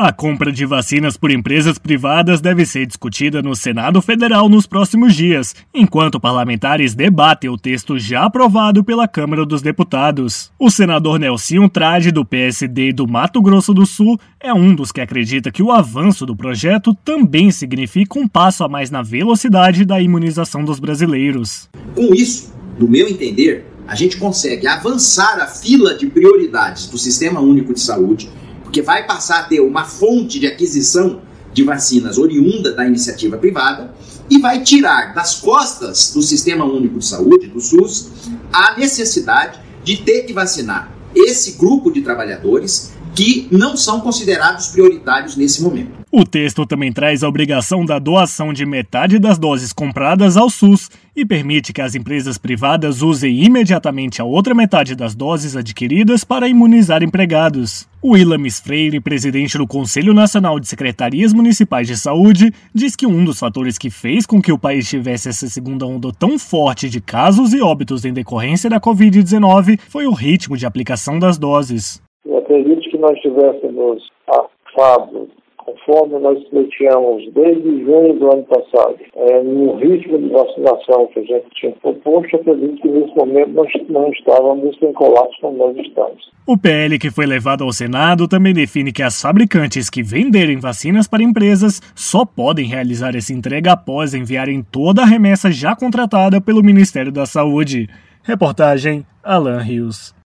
A compra de vacinas por empresas privadas deve ser discutida no Senado Federal nos próximos dias, enquanto parlamentares debatem o texto já aprovado pela Câmara dos Deputados. O senador Nelson Trade, do PSD do Mato Grosso do Sul, é um dos que acredita que o avanço do projeto também significa um passo a mais na velocidade da imunização dos brasileiros. Com isso, no meu entender, a gente consegue avançar a fila de prioridades do Sistema Único de Saúde porque vai passar a ter uma fonte de aquisição de vacinas oriunda da iniciativa privada e vai tirar das costas do Sistema Único de Saúde, do SUS, a necessidade de ter que vacinar esse grupo de trabalhadores que não são considerados prioritários nesse momento. O texto também traz a obrigação da doação de metade das doses compradas ao SUS e permite que as empresas privadas usem imediatamente a outra metade das doses adquiridas para imunizar empregados. O Ilamis Freire, presidente do Conselho Nacional de Secretarias Municipais de Saúde, diz que um dos fatores que fez com que o país tivesse essa segunda onda tão forte de casos e óbitos em decorrência da Covid-19 foi o ritmo de aplicação das doses. Acredito que nós tivéssemos afado conforme nós pleiteamos desde junho do ano passado, é, no ritmo de vacinação que a gente tinha proposto, acredito que nesse momento nós não estávamos em colapso como nós estamos. O PL que foi levado ao Senado também define que as fabricantes que venderem vacinas para empresas só podem realizar essa entrega após enviarem toda a remessa já contratada pelo Ministério da Saúde. Reportagem Alan Rios.